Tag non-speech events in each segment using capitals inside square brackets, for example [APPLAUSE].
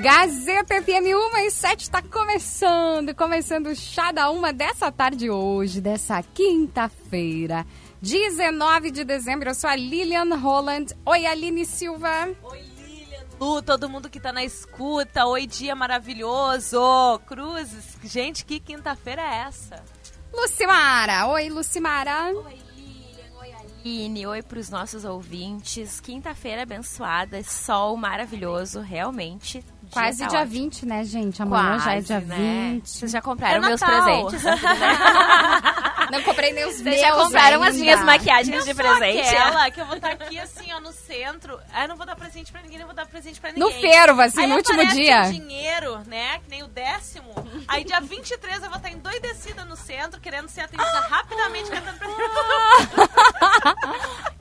Gazeta FM 1 e 7 está começando, começando o chá da uma dessa tarde hoje, dessa quinta-feira, 19 de dezembro. Eu sou a Lilian Holland. Oi, Aline Silva. Oi, Lilian. Lu, todo mundo que tá na escuta. Oi, dia maravilhoso. Cruzes, gente, que quinta-feira é essa? Lucimara. Oi, Lucimara. Oi, Aline. Oi pros nossos ouvintes. Quinta-feira abençoada, sol maravilhoso, realmente. Quase tá dia ótimo. 20, né, gente? Amanhã Quase, já é dia né? 20. Vocês já compraram É meus presentes? né? [LAUGHS] Não comprei nem os Vocês meus já compraram as ainda. minhas maquiagens Eu de presente? aquela que eu vou estar aqui assim, ó, no centro. Aí eu não vou dar presente pra ninguém, não vou dar presente pra ninguém. No fervo, assim, Aí no último dia. dinheiro, né? Que nem o décimo. Aí dia 23 eu vou estar endoidecida no centro, querendo ser atendida rapidamente, cantando pra [LAUGHS]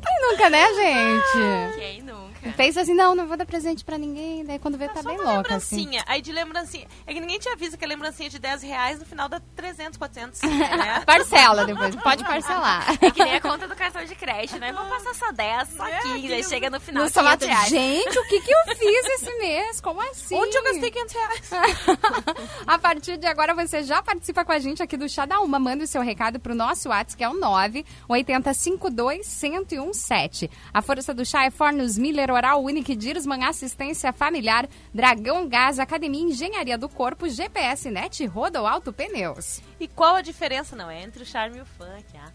Quem nunca, né, gente? Quem nunca? Pensa assim, não, não vou dar presente pra ninguém. Daí quando vê, tá Só bem uma louca, assim. lembrancinha. Aí de lembrancinha. É que ninguém te avisa que a lembrancinha de 10 reais no final dá 300, 400. [LAUGHS] né? Parcela depois, pode parcelar. [LAUGHS] É que nem a conta do cartão de crédito, né? Vou passar só 10, só É, 15, que aí chega no final No 500 salário, reais. gente, o que que eu fiz esse mês? Como assim? Onde eu gastei 500 reais? [LAUGHS] a partir de agora você já participa com a gente aqui do Chá da Uma. Manda o seu recado pro nosso WhatsApp, que é o 9 8052 1017. A força do chá é Fornos Miller, Oral Unique, Dirsman Assistência Familiar, Dragão Gás, Academia Engenharia do Corpo, GPS Net Rodo Alto Pneus. E qual a diferença? Não, é entre o charme e o funk. Ah.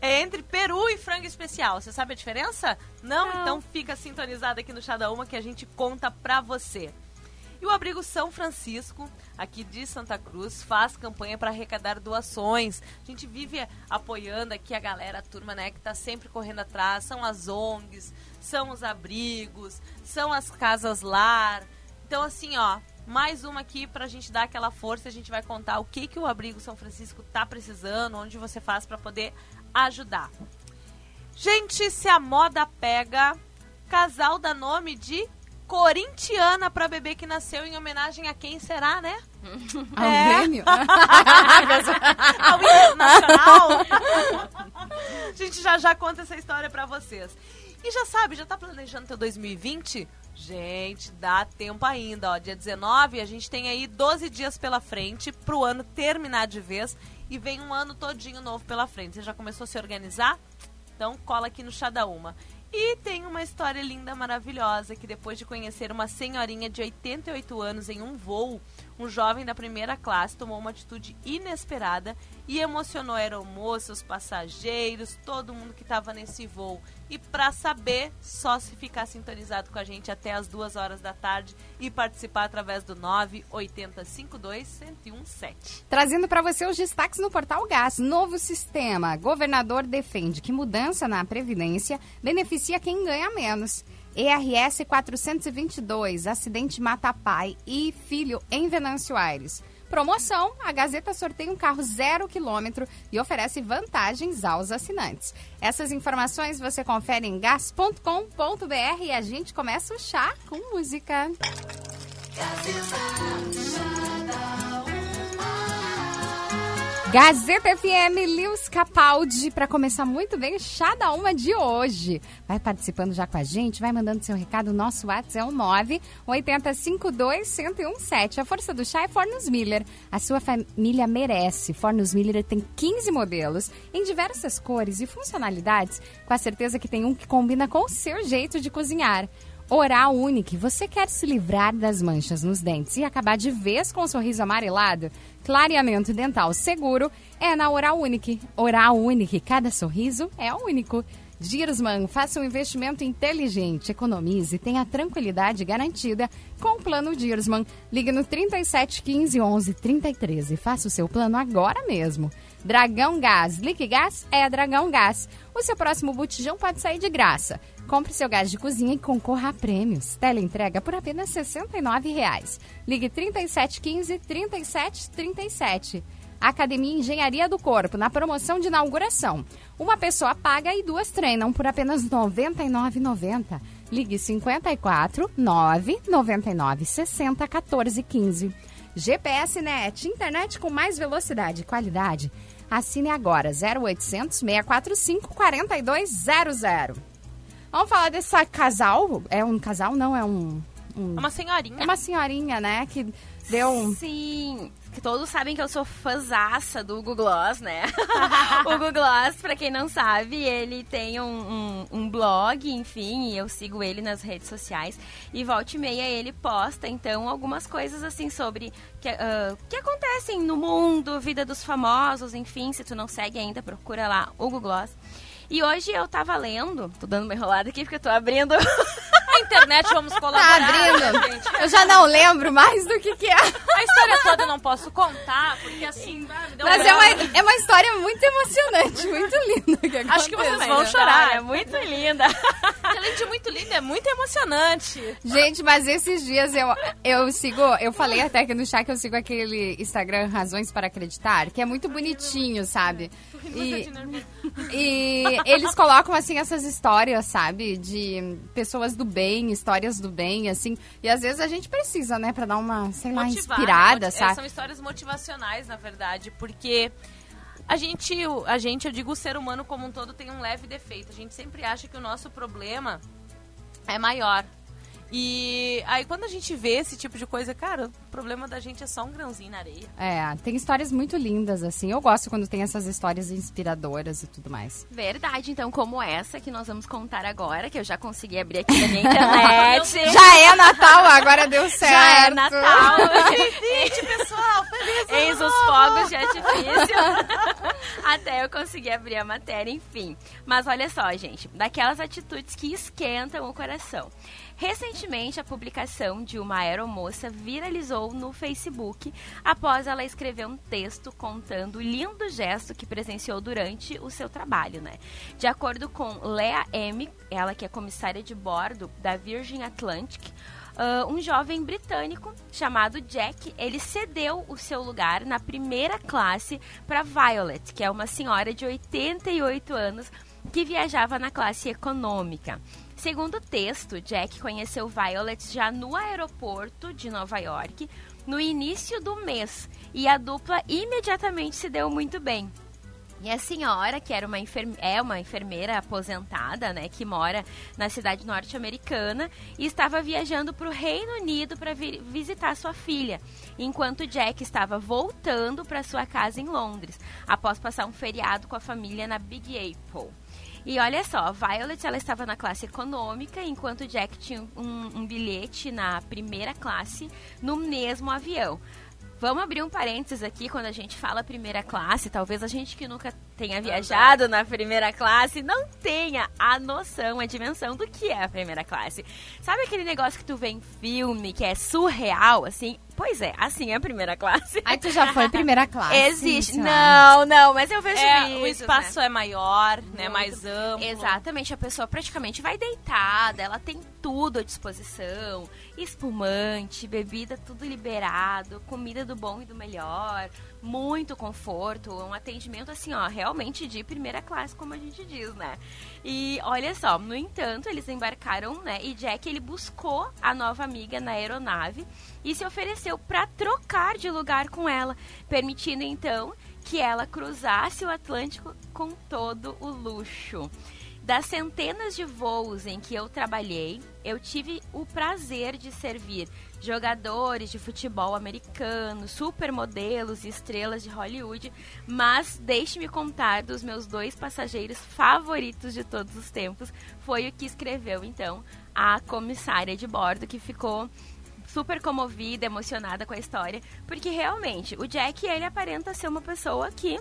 É, [LAUGHS] é entre peru e frango especial. Você sabe a diferença? Não? Então fica sintonizado aqui no Chá da Uma que a gente conta pra você. E o Abrigo São Francisco, aqui de Santa Cruz, faz campanha para arrecadar doações. A gente vive apoiando aqui a galera, a turma, né, que tá sempre correndo atrás. São as ONGs, são os abrigos, são as casas lar. Então, assim, ó, mais uma aqui pra gente dar aquela força. A gente vai contar o que, que o Abrigo São Francisco tá precisando, onde você faz para poder ajudar. Gente, se a moda pega, casal dá nome de corintiana pra bebê que nasceu em homenagem a quem será, né? [LAUGHS] Ao É. Grêmio? [LAUGHS] Ao internacional. [LAUGHS] a gente já já conta essa história pra vocês. E já sabe, já tá planejando teu 2020? Gente, dá tempo ainda, ó. Dia 19, a gente tem aí 12 dias pela frente pro ano terminar de vez e vem um ano todinho novo pela frente. Você já começou a se organizar? Então cola aqui no Chá da Uma. E tem uma história linda, maravilhosa, que depois de conhecer uma senhorinha de 88 anos em um voo, um jovem da primeira classe tomou uma atitude inesperada e emocionou a aeromoça, os passageiros, todo mundo que estava nesse voo. E para saber, só se ficar sintonizado com a gente até as duas horas da tarde e participar através do 98052-1017. Trazendo para você os destaques no Portal Gás. Novo sistema. Governador defende que mudança na Previdência beneficia quem ganha menos. ERS 422. Acidente mata pai e filho em Venâncio Aires. Promoção: a Gazeta sorteia um carro zero quilômetro e oferece vantagens aos assinantes. Essas informações você confere em gas.com.br e a gente começa o chá com música. Gazeta FM, Lewis Capaldi, para começar muito bem o chá da uma de hoje. Vai participando já com a gente, vai mandando seu recado. Nosso WhatsApp é o 9 1017. A força do chá é Fornos Miller. A sua família merece. Fornos Miller tem 15 modelos em diversas cores e funcionalidades. Com a certeza que tem um que combina com o seu jeito de cozinhar. Oral Unique, você quer se livrar das manchas nos dentes e acabar de vez com o sorriso amarelado? Clareamento dental seguro é na Oral Unique. Oral Unique, cada sorriso é único. Girsman, faça um investimento inteligente, economize, tenha tranquilidade garantida com o plano Girsman. Ligue no 37 15 11 33 e faça o seu plano agora mesmo. Dragão Gás, Liquigás é Dragão Gás. O seu próximo botijão pode sair de graça. Compre seu gás de cozinha e concorra a prêmios. Teleentrega por apenas R$ 69,00. Ligue 3715 3737. Academia Engenharia do Corpo, na promoção de inauguração. Uma pessoa paga e duas treinam por apenas R$ 99,90. Ligue 54 9 99 60 14 15. GPS Net, internet com mais velocidade e qualidade. Assine agora, 0800 645 4200. Vamos falar desse casal? É um casal? Não, é um... um- É uma senhorinha. é uma senhorinha, né, que deu um... Sim, que todos sabem que eu sou fãzaça do Google Gloss, né? [LAUGHS] o Google Gloss, pra quem não sabe, ele tem um, um, um blog, enfim, e eu sigo ele nas redes sociais. E volta e meia ele posta, então, algumas coisas assim sobre que, ah, que acontecem no mundo, vida dos famosos, enfim. Se tu não segue ainda, procura lá o Google Gloss. E hoje eu tava lendo, tô dando uma enrolada aqui porque eu tô abrindo A internet, vamos [LAUGHS] Tá colaborar. abrindo. gente. Eu já não lembro mais do que que é. A história toda eu não posso contar, porque assim, me deu um Mas é uma, é uma história muito emocionante, muito linda. que Acho que vocês vão chorar. É muito linda. Além de muito linda, é muito emocionante. Gente, mas esses dias eu, eu sigo, eu falei até aqui no chat que eu sigo aquele Instagram Razões para Acreditar, que é muito bonitinho, sabe? E, e eles colocam, assim, essas histórias, sabe? De pessoas do bem, histórias do bem, assim. E às vezes a gente precisa, né? Pra dar uma, sei lá, Motivar, inspirada, né? Moti- é, sabe? São histórias motivacionais, na verdade, porque a gente, a gente, eu digo o ser humano como um todo, tem um leve defeito. A gente sempre acha que o nosso problema é maior. E aí quando a gente vê esse tipo de coisa, cara, o problema da gente é só um grãozinho na areia. É, tem histórias muito lindas, assim. Eu gosto quando tem essas histórias inspiradoras e tudo mais. Verdade, então, como essa que nós vamos contar agora, que eu já consegui abrir aqui na minha [LAUGHS] internet. Já é Natal, agora deu certo. [LAUGHS] Já é Natal. [LAUGHS] Gente, pessoal, feliz Eis os fogos de artifício. Até eu conseguir abrir a matéria, enfim. Mas olha só, gente, daquelas atitudes que esquentam o coração. Recentemente, a publicação de uma aeromoça viralizou no Facebook após ela escrever um texto contando o lindo gesto que presenciou durante o seu trabalho, né? De acordo com Lea M, ela que é comissária de bordo da Virgin Atlantic, ah, um jovem britânico chamado Jack, ele cedeu o seu lugar na primeira classe para Violet, que é uma senhora de 88 anos que viajava na classe econômica. Segundo o texto, Jack conheceu Violet já no aeroporto de Nova York no início do mês e a dupla imediatamente se deu muito bem. E a senhora, que era uma enferme- é uma enfermeira aposentada, né, que mora na cidade norte-americana, estava viajando para o Reino Unido para visitar sua filha, enquanto Jack estava voltando para sua casa em Londres, após passar um feriado com a família na Big Apple. E olha só, Violet ela estava na classe econômica, enquanto Jack tinha um, um bilhete na primeira classe no mesmo avião. Vamos abrir um parênteses aqui quando a gente fala primeira classe. Talvez a gente que nunca tenha viajado na primeira classe não tenha a noção, a dimensão do que é a primeira classe. Sabe aquele negócio que tu vê em filme que é surreal, assim? Pois é, assim é a primeira classe. Aí tu já foi primeira [LAUGHS] classe. Existe. sabe? Não, não, mas eu vejo É, vídeos, o espaço né? é maior, né? Muito. Mais amplo. Exatamente, a pessoa praticamente vai deitada, ela tem tudo à disposição, espumante, bebida tudo liberado, comida do bom e do melhor, muito conforto, um atendimento assim, ó, realmente de primeira classe, como a gente diz, né? E olha só, no entanto, eles embarcaram, né? E Jack ele buscou a nova amiga na aeronave e se ofereceu para trocar de lugar com ela, permitindo então que ela cruzasse o Atlântico com todo o luxo. Das centenas de voos em que eu trabalhei, eu tive o prazer de servir jogadores de futebol americano, supermodelos e estrelas de Hollywood, mas deixe-me contar dos meus dois passageiros favoritos de todos os tempos, foi o que escreveu então a comissária de bordo que ficou super comovida, emocionada com a história, porque realmente o Jack ele aparenta ser uma pessoa que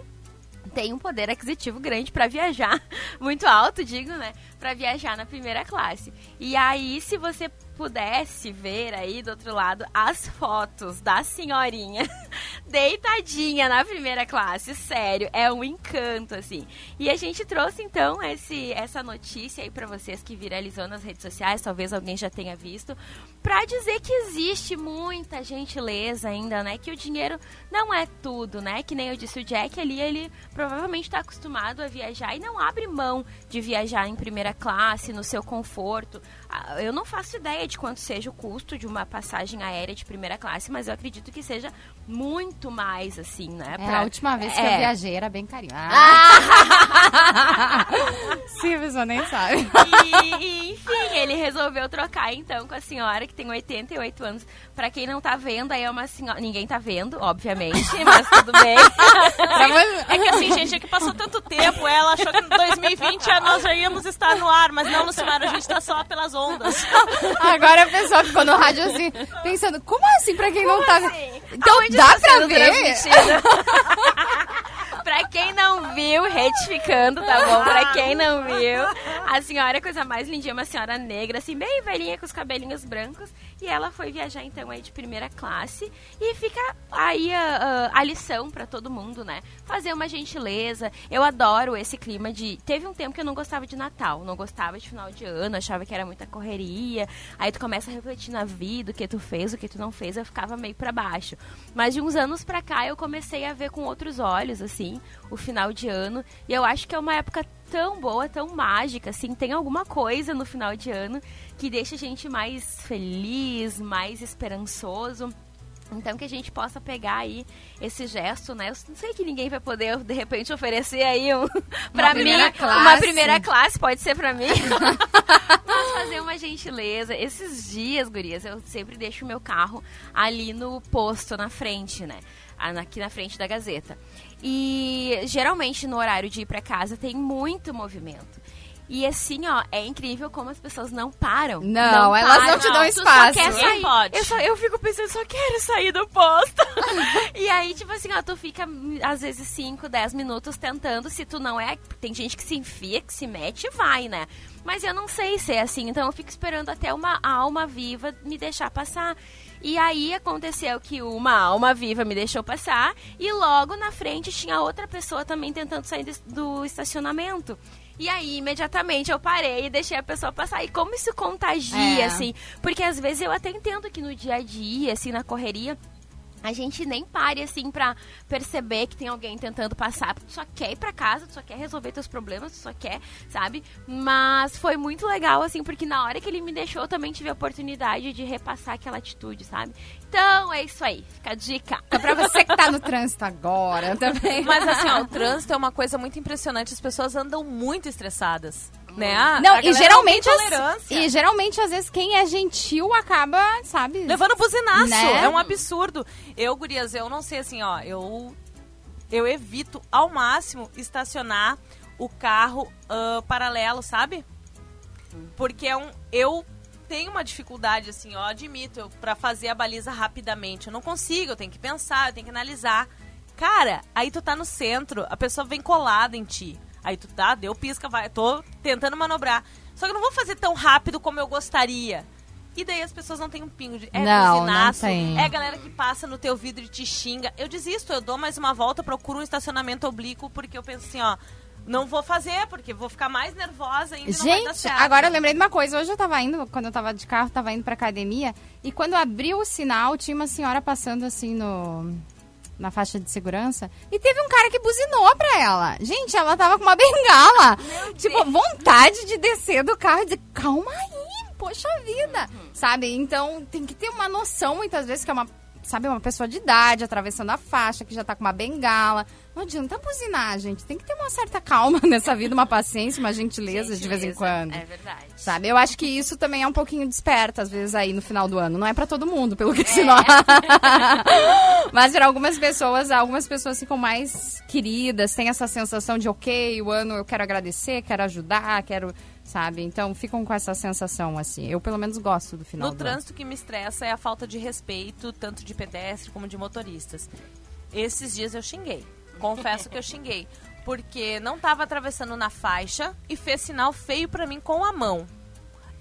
tem um poder aquisitivo grande para viajar, [LAUGHS] muito alto, digo, né? Para viajar na primeira classe. E aí, se você pudesse ver aí do outro lado as fotos da senhorinha [LAUGHS] deitadinha na primeira classe, sério, é um encanto assim. E a gente trouxe então esse essa notícia aí para vocês que viralizou nas redes sociais, talvez alguém já tenha visto, para dizer que existe muita gentileza ainda, né? Que o dinheiro não é tudo, né? Que nem eu disse o Jack ali, ele provavelmente está acostumado a viajar e não abre mão de viajar em primeira classe, no seu conforto. Ah, Eu não faço ideia de quanto seja o custo de uma passagem aérea de primeira classe, mas eu acredito que seja muito mais, assim, né? É, pra- a última vez que É. eu viajei era bem carinho. Ah. [LAUGHS] Sim, a pessoa nem sabe. E, e, enfim, ele resolveu trocar então com a senhora que tem 88 anos. Pra quem não tá vendo, aí é uma senhora. Ninguém tá vendo, obviamente, [LAUGHS] mas tudo bem. Você- É que assim, gente, é que passou tanto tempo, ela achou que em 2020 nós já íamos estar no ar, mas não, Lucimara, a gente tá só pelas ondas. [LAUGHS] Agora a pessoa ficou no rádio assim, pensando, como assim pra quem não tá assim? Então Aonde dá está pra ver? [LAUGHS] pra quem não viu, retificando, tá bom? Pra quem não viu, a senhora é a coisa mais lindinha, uma senhora negra, assim, bem velhinha, com os cabelinhos brancos. E ela foi viajar, então, aí de primeira classe. E fica aí a, a- a lição pra todo mundo, né? Fazer uma gentileza. Eu adoro esse clima de... Teve um tempo que eu não gostava de Natal, não gostava de final de ano, achava que era muita correria. Aí tu começa a refletir na vida, o que tu fez, o que tu não fez, eu ficava meio pra baixo. Mas de uns anos pra cá eu comecei a ver com outros olhos, assim, o final de ano. E eu acho que é uma época tão boa, tão mágica, assim, tem alguma coisa no final de ano que deixa a gente mais feliz, mais esperançoso. Então que a gente possa pegar aí esse gesto, né? Eu não sei que ninguém vai poder de repente oferecer aí um para mim primeira uma classe. primeira classe, pode ser pra mim. [LAUGHS] Mas fazer uma gentileza. Esses dias, gurias, eu sempre deixo o meu carro ali no posto na frente, né? Aqui na frente da Gazeta. E geralmente no horário de ir pra casa tem muito movimento. E assim, ó, é incrível como as pessoas não param. Não, elas não te dão Tu espaço. Só quer sair. pode. Eu, só, eu fico pensando, só quero sair do posto. [LAUGHS] e aí, tipo assim, ó, tu fica às vezes 5, 10 minutos tentando. Se tu não é. Tem gente que se enfia, que se mete e vai, né? Mas eu não sei se é assim, então eu fico esperando até uma alma viva me deixar passar. E aí aconteceu que uma alma viva me deixou passar e logo na frente tinha outra pessoa também tentando sair do- estacionamento. E aí, imediatamente, eu parei e deixei a pessoa passar. E como isso contagia, É. assim? Porque às vezes eu até entendo que no dia a dia, assim, na correria, a gente nem pare, assim, pra perceber que tem alguém tentando passar. Tu só quer ir pra casa, tu só quer resolver teus problemas, tu só quer, sabe? Mas foi muito legal, assim, porque na hora que ele me deixou, eu também tive a oportunidade de repassar aquela atitude, sabe? Então, é isso aí. Fica a dica. É pra você que tá no trânsito agora também. Mas assim, ó, o trânsito é uma coisa muito impressionante, as pessoas andam muito estressadas, né? A- Não, a e galera geralmente, as- e geralmente, às vezes, quem é gentil acaba, sabe? Levando buzinaço, Né? é um absurdo. Eu, gurias, eu não sei assim, ó, eu eu evito ao máximo estacionar o carro ah, paralelo, sabe? Porque é um eu tenho uma dificuldade assim, ó, admito, pra fazer a baliza rapidamente. Eu não consigo, eu tenho que pensar, eu tenho que analisar. Cara, aí tu tá no centro, a pessoa vem colada em ti. Aí tu tá, deu pisca, vai, tô tentando manobrar. Só que eu não vou fazer tão rápido como eu gostaria. E daí as pessoas não têm um pingo de. É Não, não buzinaço, tem. é a galera que passa no teu vidro e te xinga. Eu desisto, eu dou mais uma volta, procuro um estacionamento oblíquo, porque eu penso assim, ó, não vou fazer, porque vou ficar mais nervosa ainda não Gente, agora eu lembrei de uma coisa. Hoje eu tava indo, quando eu tava de carro, tava indo pra academia. E quando abriu o sinal, tinha uma senhora passando assim no. Na faixa de segurança. E teve um cara que buzinou pra ela. Gente, ela tava com uma [LAUGHS] bengala. tipo, vontade de descer do carro e dizer, calma aí, poxa vida. Sabe? Então tem que ter uma noção, muitas vezes, que é uma. Sabe, uma pessoa de idade atravessando a faixa, que já tá com uma bengala. Não adianta buzinar, gente. Tem que ter uma certa calma [LAUGHS] nessa vida, uma paciência, uma gentileza, de vez em Gentileza, quando. É verdade. Sabe? Eu acho que isso também é um pouquinho desperta, às vezes, aí no final do ano. Não é pra todo mundo, pelo É. que se nota. [LAUGHS] Mas para algumas pessoas, algumas pessoas ficam mais queridas, têm essa sensação de, ok, o ano eu quero agradecer, quero ajudar, quero. Sabe? Então ficam com essa sensação, assim. Eu, pelo menos, gosto do final No do ano. trânsito, o que me estressa é a falta de respeito, tanto de pedestre como de motoristas. Esses dias eu xinguei. Confesso que eu xinguei. Porque não tava atravessando na faixa e fez sinal feio pra mim com a mão.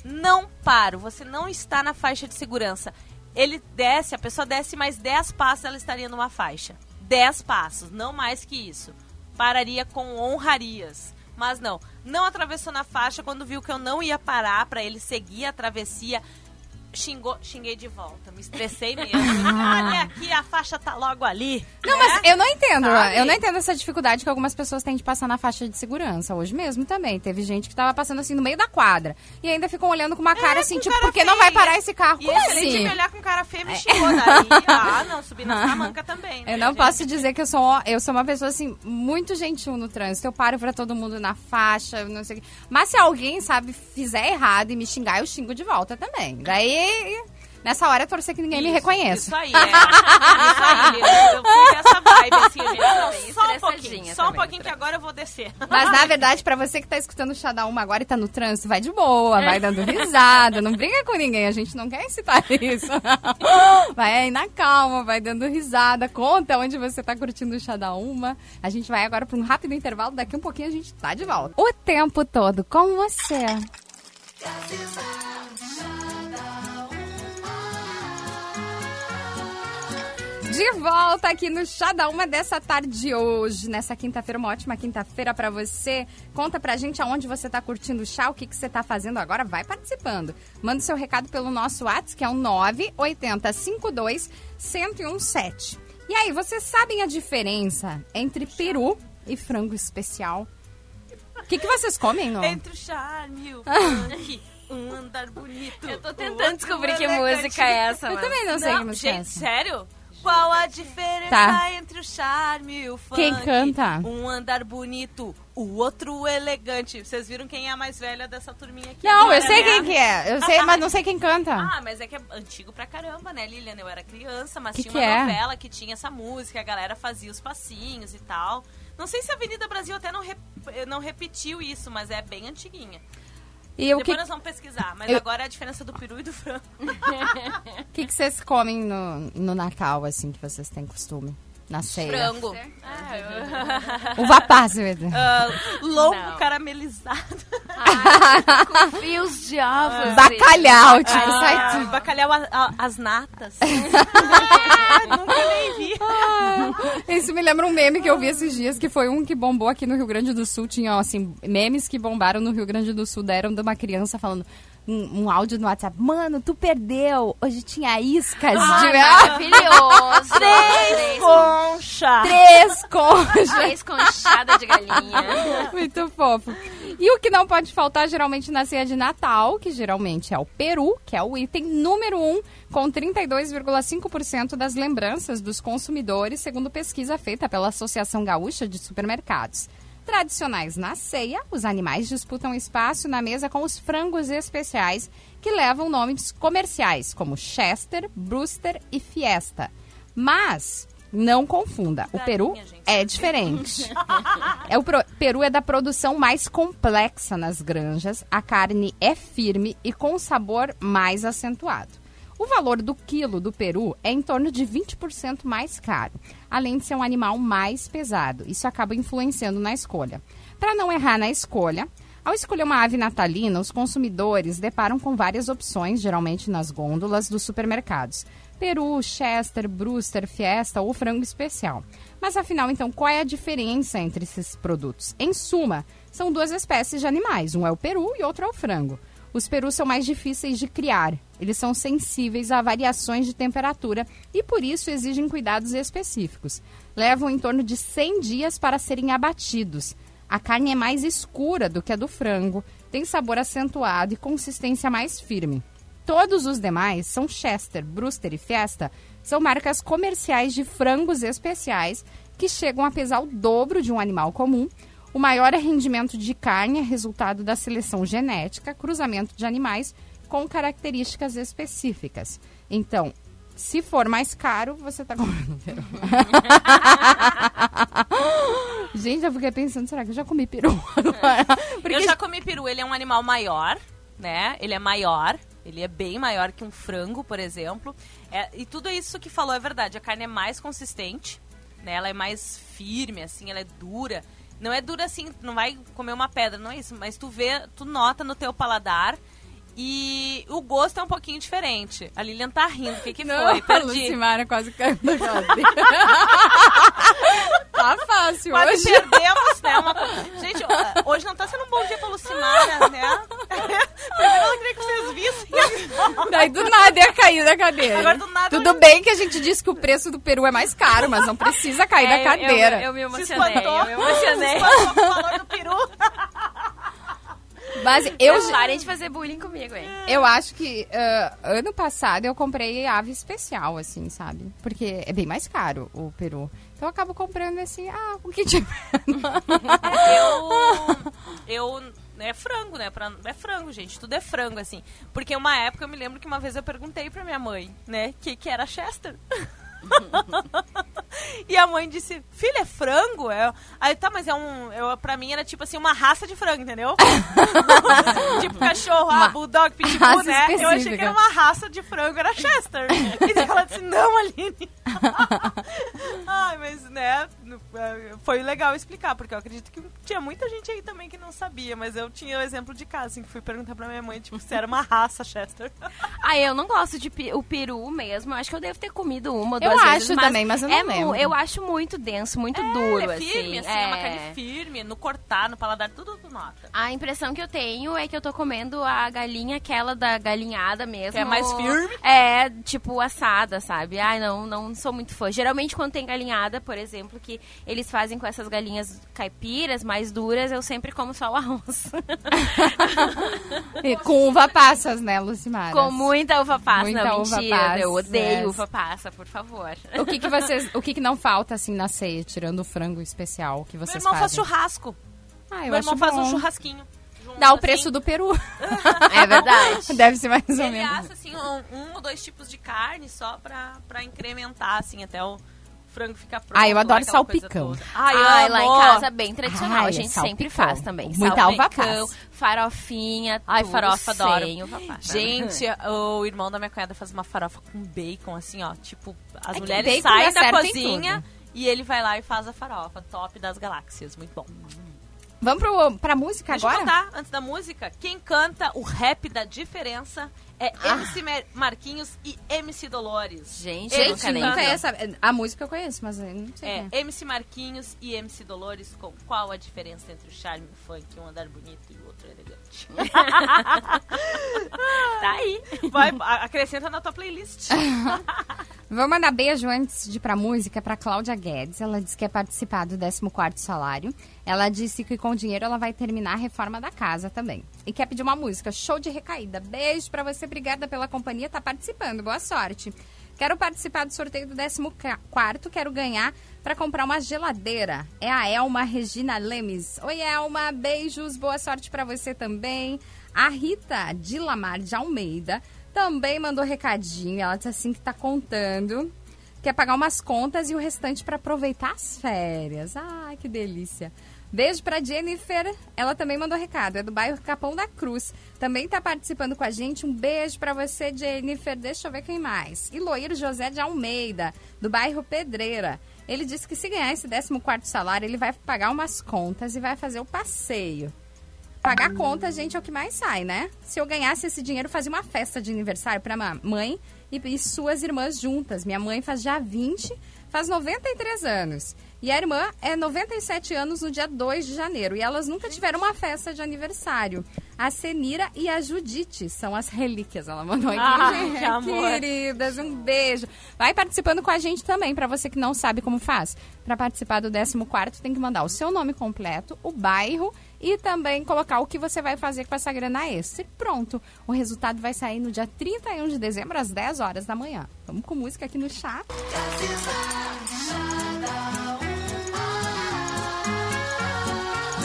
Não paro, você não está na faixa de segurança. Ele desce, a pessoa desce mais 10 passos, ela estaria numa faixa. 10 passos, não mais que isso. Pararia com honrarias. Mas não, não atravessou na faixa quando viu que eu não ia parar pra ele seguir a travessia. Xingou, xinguei de volta. Me estressei mesmo. [LAUGHS] Olha aqui, a faixa tá logo ali. Não, né? mas eu não entendo. Sabe? Eu não entendo essa dificuldade que algumas pessoas têm de passar na faixa de segurança. Hoje mesmo também. Teve gente que tava passando assim no meio da quadra. E ainda ficam olhando com uma cara É, assim, tipo, cara por que não vai parar esse carro? E Como esse além de assim? me olhar com cara feia, me xingou daí. [LAUGHS] Ah, não, subi na tamanca também. né, Eu não gente? posso dizer que eu sou, eu sou uma pessoa, assim, muito gentil no trânsito. Eu paro pra todo mundo na faixa, não sei o quê. Mas se alguém, sabe, fizer errado e me xingar, eu xingo de volta também. Daí, nessa hora, eu torcer que ninguém me Isso, reconheça. Isso aí, é. Isso aí. Eu fui dessa vibe, assim. Não, Bem só um pouquinho. Só um pouquinho que agora eu vou descer. Mas, na verdade, pra você que tá escutando o Chá da Uma agora e tá no trânsito, vai de boa, vai dando risada, não briga com ninguém, a gente não quer incitar isso. [LAUGHS] Vai aí na calma, vai dando risada, conta onde você tá curtindo o Chá da Uma. A gente vai agora pra um rápido intervalo, daqui um pouquinho a gente tá de volta. O tempo todo com você. De volta aqui no Chá da Uma dessa tarde de hoje, nessa quinta-feira, uma ótima quinta-feira pra você. Conta pra gente aonde você tá curtindo o chá, o que, que você tá fazendo agora, vai participando. Manda seu recado pelo nosso WhatsApp, que é o 98052 1017. E aí, vocês sabem a diferença entre peru e frango especial? O que, que vocês comem, no? Entre o charme e o funk, um andar bonito. Eu tô tentando descobrir que música é essa, Eu mano. também não sei que Não, música é gente, essa. sério? Qual a diferença Tá. entre o charme e o funk? Quem canta? Um andar bonito, o outro elegante. Vocês viram quem é a mais velha dessa turminha aqui? Não, agora, eu sei né? quem que é. Eu sei, mas não sei quem canta. [LAUGHS] Ah, mas é que é antigo pra caramba, né, Lilian? Eu era criança, mas Que tinha que uma é? novela que tinha essa música, a galera fazia os passinhos e tal. Não sei se a Avenida Brasil até não, rep- não repetiu isso, mas é bem antiguinha. E o Depois que, nós vamos pesquisar, mas Eu- agora é a diferença do peru e do frango. [LAUGHS] que, que vocês comem no, no Natal, assim, que vocês têm costume? Na ceia? Frango. Uva passa, Pedro. Ah, lombo Não. caramelizado. Com fios de ovos. Bacalhau, tipo, Ah, sai tudo. bacalhau a- a- as natas. [LAUGHS] ah, nunca nem vi. Isso me lembra um meme que eu vi esses dias, que foi um que bombou aqui no Rio Grande do Sul. Tinha, assim, memes que bombaram no Rio Grande do Sul, deram de uma criança falando um, um áudio no WhatsApp. Mano, tu perdeu. Hoje tinha iscas Ah, de... maravilhoso. Três, Três [LAUGHS] conchas. três conchadas de galinha. Muito fofo. E o que não pode faltar geralmente na ceia de Natal, que geralmente é o peru, que é o item número um, com 32,5% das lembranças dos consumidores, segundo pesquisa feita pela Associação Gaúcha de Supermercados. Tradicionais na ceia, os animais disputam espaço na mesa com os frangos especiais, que levam nomes comerciais como Chester, Brewster e Fiesta. Mas não confunda, o peru é diferente. É o pro- peru é da produção mais complexa nas granjas. A carne é firme e com sabor mais acentuado. O valor do quilo do peru é em torno de 20% mais caro, além de ser um animal mais pesado. Isso acaba influenciando na escolha. Para não errar na escolha, ao escolher uma ave natalina, os consumidores deparam com várias opções, geralmente nas gôndolas dos supermercados. Peru, Chester, Brewster, Fiesta ou frango especial. Mas afinal, então, qual é a diferença entre esses produtos? Em suma, são duas espécies de animais, um é o peru e outro é o frango. Os perus são mais difíceis de criar. Eles são sensíveis a variações de temperatura e por isso exigem cuidados específicos. Levam em torno de 100 dias para serem abatidos. A carne é mais escura do que a do frango, tem sabor acentuado e consistência mais firme. Todos os demais são Chester, Brewster e Fiesta, são marcas comerciais de frangos especiais que chegam a pesar o dobro de um animal comum. O maior rendimento de carne é resultado da seleção genética, cruzamento de animais com características específicas. Então, se for mais caro, você tá comprando peru. [LAUGHS] Gente, eu fiquei pensando, será que eu já comi peru? [LAUGHS] Porque Eu já comi peru, ele é um animal maior, né? Ele é maior, ele é bem maior que um frango, por exemplo. É, e tudo isso que falou é verdade. A carne é mais consistente, né? Ela é mais firme, assim, ela é dura. Não é dura assim, não vai comer uma pedra, não é isso. Mas tu vê, tu nota no teu paladar. E o gosto é um pouquinho diferente. A Lilian tá rindo. O que, que Não, foi? a Perdi. Lucimara quase caiu da [LAUGHS] cadeira. tá fácil Quase hoje. perdemos, né? Uma... Gente, hoje não tá sendo um bom dia pra Lucimara, né? Eu. Daí do nada da cadeira. Agora do nada Tudo bem que a gente disse que o preço do peru é mais caro, mas não precisa cair É, da eu- cadeira. Eu, eu me Se emocionei, espantou. eu me emocionei. Se espantou com o valor do peru. [LAUGHS] Mas eu, Eu parem de fazer bullying comigo, hein? eu acho que ah, ano passado eu comprei ave especial, assim, sabe? Porque é bem mais caro o peru. Então eu acabo comprando assim, ah, o que tiver. [LAUGHS] Eu. Eu. É frango, né? Pra- é frango, gente. Tudo é frango, assim. Porque uma época eu me lembro que uma vez eu perguntei pra minha mãe, né? Que, que era Chester. [LAUGHS] [LAUGHS] e a mãe disse, filha, é frango? É... Aí tá, mas é um. Eu, pra mim era tipo assim, uma raça de frango, entendeu? [LAUGHS] tipo cachorro, ah, bulldog, pitbull, né? Eu achei que específica. era uma raça de frango, era Chester. [LAUGHS] e daí ela disse, não, Aline. Ai, mas né, foi legal explicar, porque eu acredito que tinha muita gente aí também que não sabia, mas eu tinha o exemplo de casa, assim, que fui perguntar pra minha mãe, tipo, se era uma raça Chester. Ah, eu não gosto de pi- o peru mesmo. Eu acho que eu devo ter comido uma ou Eu acho vezes. também, mas eu não é lembro. Eu acho muito denso, muito É, duro, é firme, assim, é. uma carne firme, no cortar, no paladar, tudo tu nota. A impressão que eu tenho é que eu tô comendo a galinha, aquela da galinhada mesmo. Que é mais firme? É, tipo, assada, sabe? Ai, não, não sou muito fã. Geralmente, quando tem galinhada, por exemplo, que eles fazem com essas galinhas caipiras mais duras, eu sempre como só o arroz. [LAUGHS] E com uva passas, né, Lucimara? com muita uva passa. Muita não, uva mentira. passa, eu odeio yes. uva passa, por favor. O que que vocês, o que que não falta assim na ceia, tirando o frango especial que Meu vocês irmão faz fazem? churrasco. Ah, eu Meu irmão acho faz bom. um churrasquinho. junto, Dá o assim. preço do peru. [LAUGHS] É verdade. Deve ser mais ou Ele menos. assa, assim, um, um ou dois tipos de carne só pra, pra incrementar, assim, até o frango ficar pronto. Ah, eu adoro aquela coisa salpicão. Ai, Ai, lá em casa, bem tradicional. Ai, a gente é sempre salpicão. faz também. Muita passa. farofinha, Ai, tudo farofa, adoro. sem passa. Gente, o irmão da minha cunhada faz uma farofa com bacon, assim, ó. Tipo, as É mulheres saem da cozinha e ele vai lá e faz a farofa. Top das galáxias. Muito bom. Vamos pro, pra música Deixa eu agora? contar, antes da música, quem canta o rap da diferença é MC Mer- Marquinhos e MC Dolores. Gente, Eu eu Gente, nunca nem saber. A música eu conheço, mas eu não sei É, é. MC Marquinhos e MC Dolores, com qual a diferença entre o charme e o funk, um andar bonito e o outro elegante? [LAUGHS] Tá aí. Vai, acrescenta na tua playlist. [LAUGHS] Vou mandar beijo antes de ir pra música pra Cláudia Guedes. Ela disse que quer participar do 14º salário. Ela disse que com o dinheiro ela vai terminar a reforma da casa também. E quer pedir uma música, show de recaída. Beijo pra você, obrigada pela companhia, tá participando, boa sorte. Quero participar do sorteio do 14º, quero ganhar pra comprar uma geladeira. É a Elma Regina Lemes. Oi, Elma, beijos, boa sorte pra você também. A Rita Dilamar de Almeida também mandou recadinho. Ela disse assim que tá contando. Quer pagar umas contas e o restante para aproveitar as férias. Ai, que delícia. Beijo pra Jennifer. Ela também mandou recado. É do bairro Capão da Cruz. Também tá participando com a gente. Um beijo pra você, Jennifer. Deixa eu ver quem mais. Loíro José de Almeida, do bairro Pedreira. Ele disse que se ganhar esse 14 salário, ele vai pagar umas contas e vai fazer o passeio. Pagar conta, gente, é o que mais sai, né? Se eu ganhasse esse dinheiro, fazia uma festa de aniversário pra ma- mãe e, e suas irmãs juntas. Minha mãe faz já 20, faz 93 anos. E a irmã é 97 anos no dia 2 de janeiro. E elas nunca tiveram uma festa de aniversário. A Senira e a Judite são as relíquias. Ela mandou aqui. Ah, gente, que amor. Queridas, um beijo. Vai participando com a gente também, pra você que não sabe como faz. Pra participar do 14º, tem que mandar o seu nome completo, o bairro e também colocar o que você vai fazer com essa grana extra. E pronto, o resultado vai sair no dia 31 de dezembro, às 10 horas da manhã. Vamos com música aqui no chat.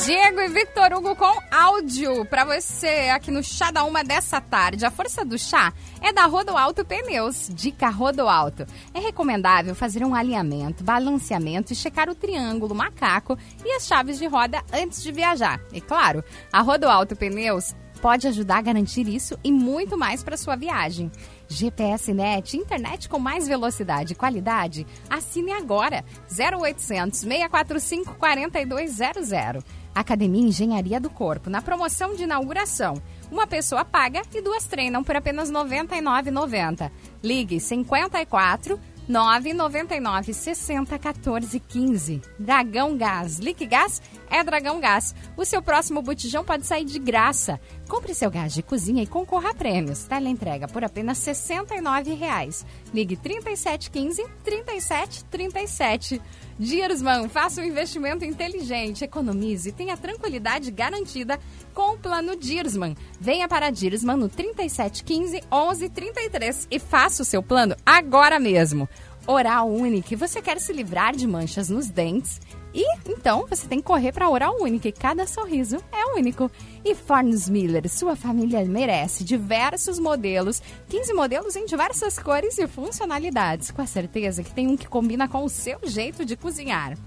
Diego e Victor Hugo com áudio pra você aqui no Chá da Uma dessa tarde. A força do chá é da Rodoalto Pneus. Dica Rodoalto. É recomendável fazer um alinhamento, balanceamento e checar o triângulo, macaco e as chaves de roda antes de viajar. E claro, a Rodoalto Pneus pode ajudar a garantir isso e muito mais para sua viagem. GPS Net, internet com mais velocidade e qualidade. Assine agora 0800 645 4200. Academia Engenharia do Corpo, na promoção de inauguração. Uma pessoa paga e duas treinam por apenas R$ 99,90. Ligue 54 999 60 14 15. Dragão Gás. Liquigás é é Dragão Gás. O seu próximo botijão pode sair de graça. Compre seu gás de cozinha e concorra a prêmios. Teleentrega por apenas R$ 69,00. Ligue 3715 3737. Diersman, faça um investimento inteligente, economize e tenha tranquilidade garantida com o plano Diersman. Venha para Diersman no 3715 1133 e faça o seu plano agora mesmo. Oral Unique, você quer se livrar de manchas nos dentes? E então você tem que correr para Oral Unique, cada sorriso é único. E Fornos Miller, sua família merece diversos modelos, 15 modelos em diversas cores e funcionalidades, com a certeza que tem um que combina com o seu jeito de cozinhar.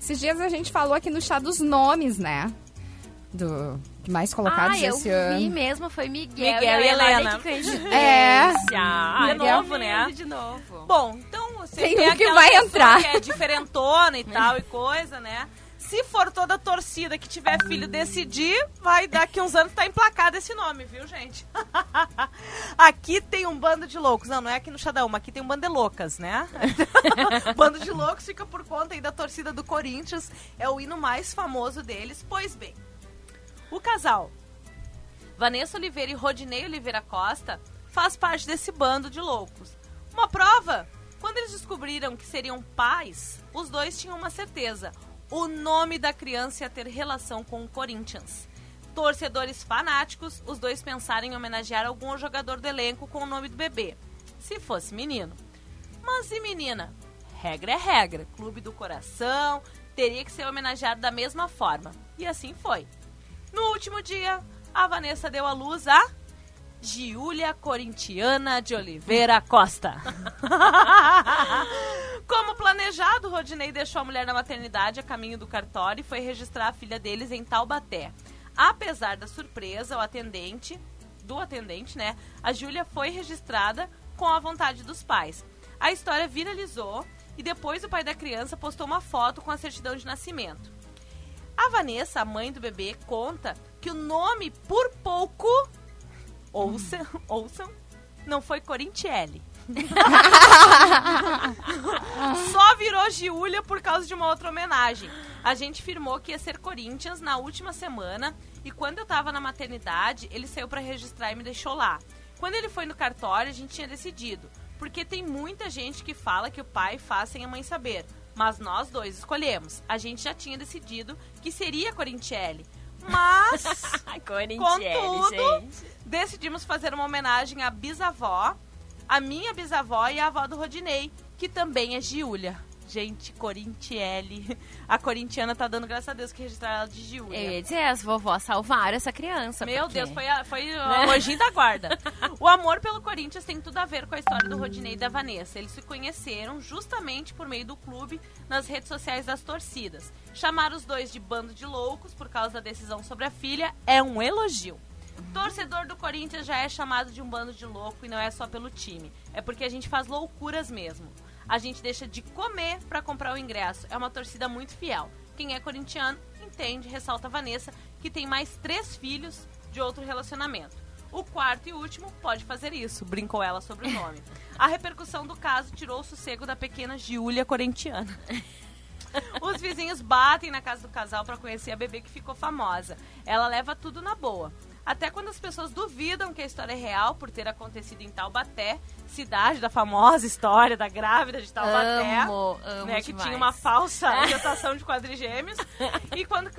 Esses dias a gente falou aqui no chá dos nomes, né? Do que mais colocados ah, eu esse vi ano. mesmo, foi Miguel, Miguel e Helena. Olha que. É. Ah, De Miguel novo, né? De novo. Bom, então Tem tem um que vai entrar. que é diferentona e tal e coisa, né? Se for toda a torcida que tiver filho decidir, vai daqui uns anos tá emplacado esse nome, viu, gente? [LAUGHS] aqui tem um bando de loucos. Não, não é aqui no Xadão, aqui tem um bando de loucas, né? [LAUGHS] bando de loucos fica por conta aí da torcida do Corinthians. É o hino mais famoso deles. Pois bem, o casal Vanessa Oliveira e Rodinei Oliveira Costa faz parte desse bando de loucos. Uma prova? Quando eles descobriram que seriam pais, os dois tinham uma certeza. O nome da criança ia ter relação com o Corinthians. Torcedores fanáticos, os dois pensaram em homenagear algum jogador do elenco com o nome do bebê. Se fosse menino. Mas e menina? Regra é regra. Clube do coração teria que ser homenageado da mesma forma. E assim foi. No último dia, a Vanessa deu à luz a Giulia Corintiana de Oliveira Costa. [LAUGHS] Como planejado, Rodinei deixou a mulher na maternidade a caminho do cartório e foi registrar a filha deles em Taubaté. Apesar da surpresa, o atendente, do atendente, né, a Júlia foi registrada com a vontade dos pais. A história viralizou e depois o pai da criança postou uma foto com a certidão de nascimento. A Vanessa, a mãe do bebê, conta que o nome por pouco, ouçam, [LAUGHS] ouçam, não foi Corintielli. [LAUGHS] Só virou Giulia por causa de uma outra homenagem. A gente firmou que ia ser Corinthians na última semana e quando eu tava na maternidade, ele saiu para registrar e me deixou lá. Quando ele foi no cartório, a gente tinha decidido, porque tem muita gente que fala que o pai faz sem a mãe saber. Mas nós dois escolhemos. A gente já tinha decidido que seria Corintielli. Mas, [LAUGHS] Corintielli, Contudo, gente. decidimos fazer uma homenagem à bisavó, a minha bisavó e a avó do Rodinei, que também é Giulia. Gente, Corintielli. A corintiana tá dando graças a Deus que registraram ela de Eu Giulia. ia dizer, as vovós salvaram essa criança. Meu porque- Deus, foi, a, foi o [LAUGHS] anjinho da guarda. O amor pelo Corinthians tem tudo a ver com a história do Rodinei e da Vanessa. Eles se conheceram justamente por meio do clube nas redes sociais das torcidas. Chamar os dois de bando de loucos por causa da decisão sobre a filha é um elogio. Torcedor do Corinthians já é chamado de um bando de louco e não é só pelo time. É porque a gente faz loucuras mesmo. A gente deixa de comer para comprar o ingresso. É uma torcida muito fiel. Quem é corintiano entende, ressalta Vanessa, que tem mais três filhos de outro relacionamento. O quarto e último pode fazer isso, brincou ela sobre o nome. A repercussão do caso tirou o sossego da pequena Giulia corintiana. Os vizinhos batem na casa do casal para conhecer a bebê que ficou famosa. Ela leva tudo na boa. Até quando as pessoas duvidam que a história é real por ter acontecido em Taubaté, cidade da famosa história da grávida de Taubaté Amo, amo né, que demais. tinha uma falsa gestação de quadrigêmeos. e quando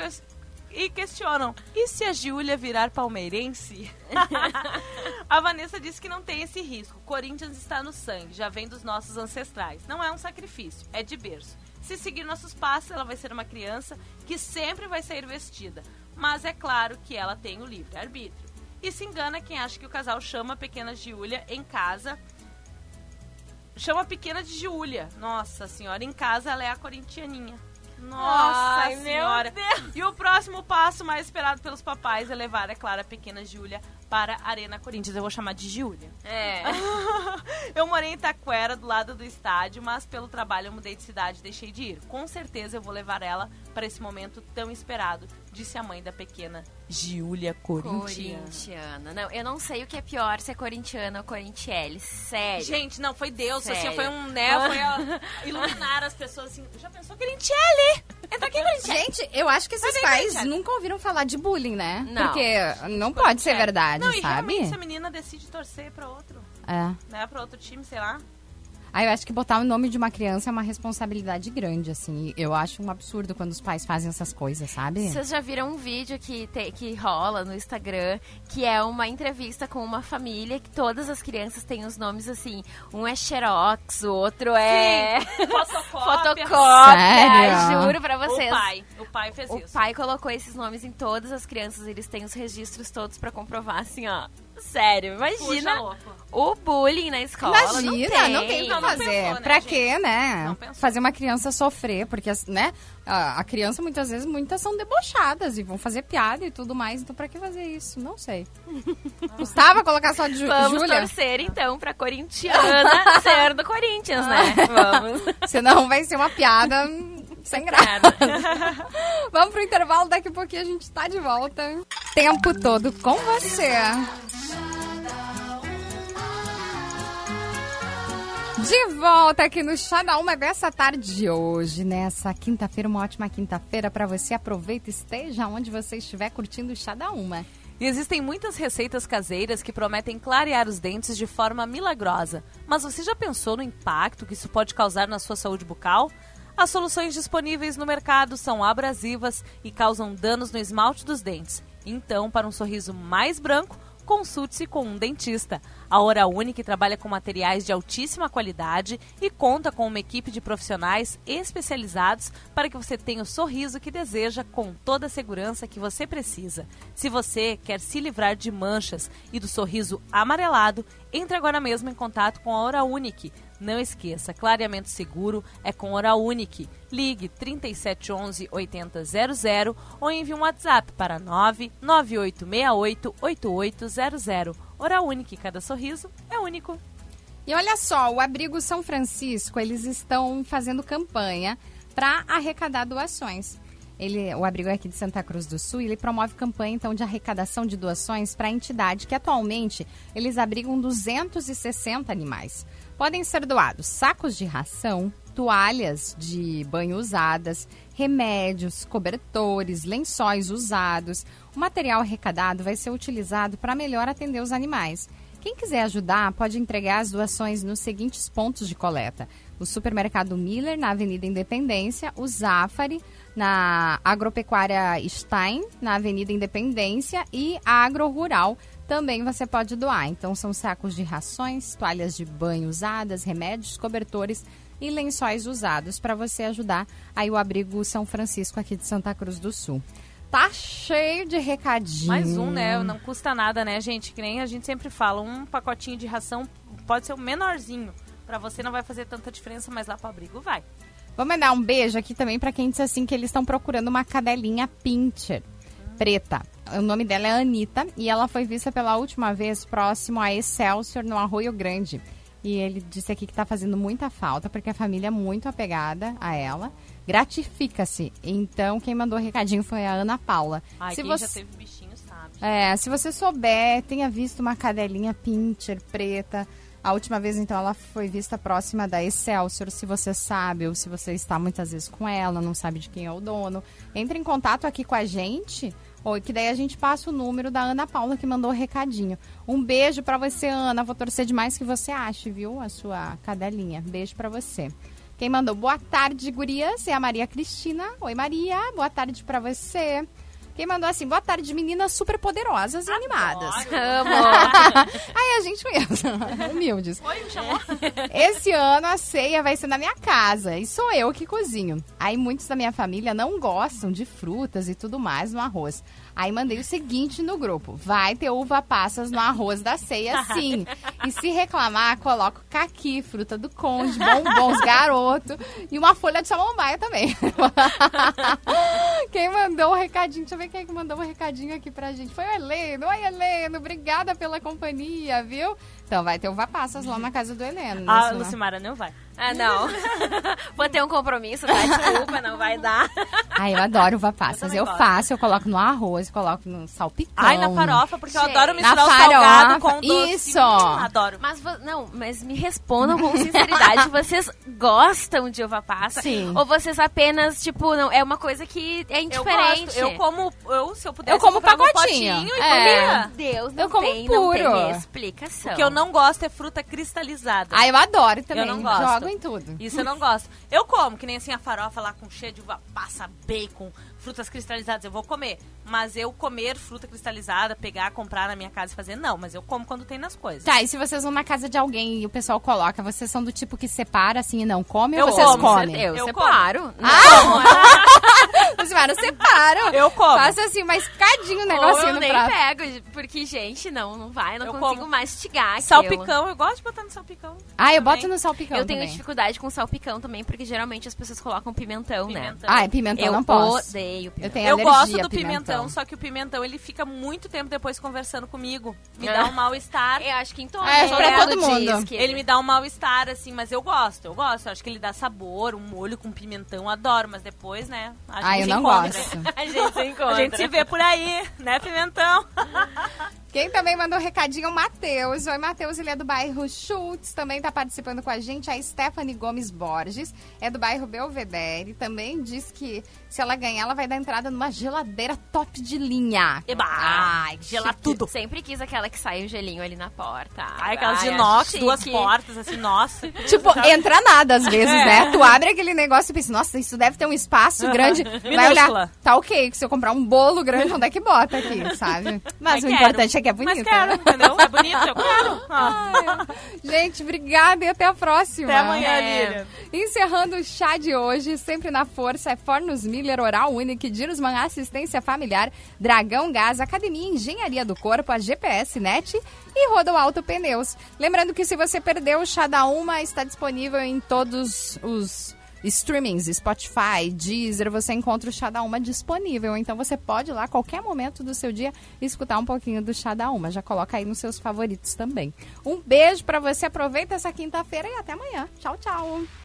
e questionam, e se a Júlia virar palmeirense? [LAUGHS] a Vanessa disse que não tem esse risco. Corinthians está no sangue, já vem dos nossos ancestrais. Não é um sacrifício, é de berço. Se seguir nossos passos, ela vai ser uma criança que sempre vai sair vestida. Mas é claro que ela tem o livre-arbítrio. E se engana quem acha que o casal chama a pequena Giulia em casa chama a pequena de Giulia. Nossa senhora, em casa ela é a corintianinha. Nossa Ai, meu senhora. E o próximo passo mais esperado pelos papais é levar, é claro, a pequena Giulia para a Arena Corinthians. Eu vou chamar de Giulia. É. [LAUGHS] eu morei em Itaquera, do lado do estádio, mas pelo trabalho eu mudei de cidade e deixei de ir. Com certeza eu vou levar ela para esse momento tão esperado, disse a mãe da pequena Giulia Corintiana. Corintiana. Não, eu não sei o que é pior, se é corintiana ou corintielli. Sério. Gente, não, foi Deus. Assim, Sério. foi um, né, foi a- [LAUGHS] iluminar as pessoas assim. Já pensou Aqui, Corinthians. Gente, eu acho que esses pais nunca ouviram falar de bullying, né? Não. Porque não pode ser verdade, Não, e sabe? realmente se a menina decide torcer pra outro, É. né? Pra outro time, sei lá. Aí eu acho que botar o nome de uma criança é uma responsabilidade grande, assim. Eu acho um absurdo quando os pais fazem essas coisas, sabe? Vocês já viram um vídeo que, te- que rola no Instagram, que é uma entrevista com uma família que todas as crianças têm os nomes assim. Um é Xerox, o outro é Fotocópia. [LAUGHS] fotocópia. Sério? Juro pra vocês. O pai. O pai fez O isso. pai colocou esses nomes em todas as crianças, eles têm os registros todos pra comprovar, assim, ó. Sério, imagina o bullying na escola. Imagina, não não tem. tem o que fazer. pensou, né, pra gente? quê, né? Fazer uma criança sofrer, porque, né? A, criança, muitas vezes, muitas são debochadas e vão fazer piada e tudo mais. Então, pra que fazer isso? Não sei. [LAUGHS] Custava colocar só de Ju- Vamos Júlia? torcer, então, pra corintiana [LAUGHS] ser do Corinthians, né? Vamos. [LAUGHS] Senão vai ser uma piada sem graça. Vamos pro intervalo, daqui a pouquinho a gente tá de volta. Tempo todo com você. De volta aqui no Chá da Uma dessa tarde de hoje, nessa quinta-feira, uma ótima quinta-feira pra você. Aproveita esteja onde você estiver curtindo o Chá da Uma. E existem muitas receitas caseiras que prometem clarear os dentes de forma milagrosa. Mas você já pensou no impacto que isso pode causar na sua saúde bucal? As soluções disponíveis no mercado são abrasivas e causam danos no esmalte dos dentes. Então, para um sorriso mais branco, consulte-se com um dentista. A Hora Unique trabalha com materiais de altíssima qualidade e conta com uma equipe de profissionais especializados para que você tenha o sorriso que deseja com toda a segurança que você precisa. Se você quer se livrar de manchas e do sorriso amarelado, entre agora mesmo em contato com a Hora Unique. Não esqueça, clareamento seguro é com Hora Unique. Ligue 3711 8000 ou envie um WhatsApp para 99868 8800. Hora Unique, cada sorriso é único. E olha só, o Abrigo São Francisco, eles estão fazendo campanha para arrecadar doações. Ele, o abrigo é aqui de Santa Cruz do Sul ele promove campanha então de arrecadação de doações para a entidade que atualmente eles abrigam 260 animais. Podem ser doados sacos de ração, toalhas de banho usadas, remédios, cobertores, lençóis usados. O material arrecadado vai ser utilizado para melhor atender os animais. Quem quiser ajudar pode entregar as doações nos seguintes pontos de coleta: o Supermercado Miller, na Avenida Independência, o Zafari, na Agropecuária Stein, na Avenida Independência, e a Agro Rural também você pode doar. Então, são sacos de rações, toalhas de banho usadas, remédios, cobertores e lençóis usados para você ajudar aí o abrigo São Francisco aqui de Santa Cruz do Sul. Tá cheio de recadinho. Mais um, né? Não custa nada, né, gente? Que nem a gente sempre fala, um pacotinho de ração pode ser o menorzinho. Pra você não vai fazer tanta diferença, mas lá pro abrigo vai. Vou mandar um beijo aqui também para quem disse assim que eles estão procurando uma cadelinha pincher preta. O nome dela é Anitta e ela foi vista pela última vez próximo a Excelsior, no Arroio Grande. E ele disse aqui que está fazendo muita falta porque a família é muito apegada a ela. Gratifica-se. Então, quem mandou o recadinho foi a Ana Paula. Ai, se quem você... já teve bichinho sabe. É, se você souber, tenha visto uma cadelinha pincher preta. A última vez, então, ela foi vista próxima da Excelsior. Se você sabe ou se você está muitas vezes com ela, não sabe de quem é o dono, entre em contato aqui com a gente. Ou que daí a gente passa o número da Ana Paula que mandou o recadinho. Um beijo pra você, Ana. Vou torcer demais que você ache, viu? A sua cadelinha. Beijo pra você. Quem mandou boa tarde, gurias, é a Maria Cristina. Oi, Maria. Boa tarde pra você. Quem mandou assim, boa tarde, meninas super poderosas e animadas. Amo. [LAUGHS] Aí a gente mesmo, [LAUGHS] humildes. Oi, me chamou? [LAUGHS] Esse ano a ceia vai ser na minha casa e sou eu que cozinho. Aí muitos da minha família não gostam de frutas e tudo mais no arroz. Aí mandei o seguinte no grupo: vai ter uva passas no arroz da ceia, [LAUGHS] sim. E se reclamar, coloco caqui, fruta do conde, bombons, garoto e uma folha de samambaia também. [LAUGHS] quem mandou o recadinho? Deixa eu ver quem é que mandou o recadinho aqui pra gente. Foi o Heleno. Oi, Heleno. Obrigada pela companhia, viu? Então vai ter uva passas lá na casa do Heleno. A nesse- Lucimara não vai. Ah, não. [LAUGHS] Vou ter um compromisso, tá? Desculpa, não vai dar. Ai, eu adoro uva passas. Eu, gosto. faço, eu coloco no arroz, coloco no salpicão. Ai, na farofa, porque eu adoro na misturar o farofa, salgado com o doce. isso. Hum, adoro. Mas, não, mas me respondam com sinceridade. [LAUGHS] vocês gostam de uva passa? Sim. Ou vocês apenas, tipo, não, é uma coisa que é Eu indiferente? gosto. Eu como, eu, se eu pudesse, Eu como um potinho e É. comia. Deus, não Eu como tem, não puro. tem explicação. O que eu não gosto é fruta cristalizada. Ai, eu adoro também. Eu não gosto. Jogo em tudo. Isso eu não gosto. Eu como, que nem assim a farofa lá com cheia de uva passa, bacon, frutas cristalizadas, eu vou comer. Mas eu comer fruta cristalizada, pegar, comprar na minha casa e fazer, não. Mas eu como quando tem nas coisas. Tá, e se vocês vão na casa de alguém e o pessoal coloca, vocês são do tipo que separa assim e não come Eu ou vocês como, comem? Eu, Eu separo. Os caras separam. Eu como. Faço assim, uma escadinho o negocinho eu no nem prato. pego, porque, gente, não, não vai, não Eu consigo como. mastigar aquilo. Salpicão, eu gosto de botar no salpicão. Ah, eu boto no salpicão Eu tenho também. dificuldade com salpicão também, porque geralmente as pessoas colocam pimentão, né? Pimentão. Ah, é pimentão, Eu não posso. odeio Eu pimentão. tenho Eu gosto do pimentão. só que o pimentão ele fica muito tempo depois conversando comigo. Me É. dá um mal-estar. Eu acho que em todo, É, todo pra todo mundo. que Ele me dá um mal-estar, assim, mas eu gosto, eu gosto. Eu acho que ele dá sabor, um molho com pimentão, adoro. Mas depois, né? A Ah, gente eu se não encontra. gosto. [LAUGHS] A gente se encontra. A gente se vê por aí, né, pimentão? [LAUGHS] Quem também mandou um recadinho é o Matheus. Oi, Matheus, ele é do bairro Schultz, também tá participando com a gente. A Stephanie Gomes Borges, é do bairro Belvedere. Também diz que se ela ganhar, ela vai dar entrada numa geladeira top de linha. Eba! Ai, que Gela chique. tudo. Sempre quis aquela que sai o gelinho ali na porta. Ai, aquelas de inox, duas portas, assim, nossa. [LAUGHS] Tipo, entra nada às vezes, É. né? Tu abre aquele negócio e pensa, nossa, isso deve ter um espaço [LAUGHS] grande. Vai olhar, tá ok, se eu comprar um bolo grande, onde é que bota aqui, [LAUGHS] sabe? Mas, o quero. importante é que é bonito. Mas quero, né? entendeu? É eu quero. [LAUGHS] Ah. Gente, obrigada e até a próxima. Até amanhã, É. Lilian. Encerrando o chá de hoje, sempre na força, é Fornos Miller, Oral Unique, Dirusman Assistência Familiar, Dragão Gás, Academia Engenharia do Corpo, a GPS Net e Rodo Alto Pneus. Lembrando que se você perdeu o chá da Uma, está disponível em todos os streamings, Spotify, Deezer, você encontra o Chá da Uma disponível. Então você pode ir lá qualquer momento do seu dia escutar um pouquinho do Chá da Uma. Já coloca aí nos seus favoritos também. Um beijo pra você, aproveita essa quinta-feira e até amanhã. Tchau, tchau.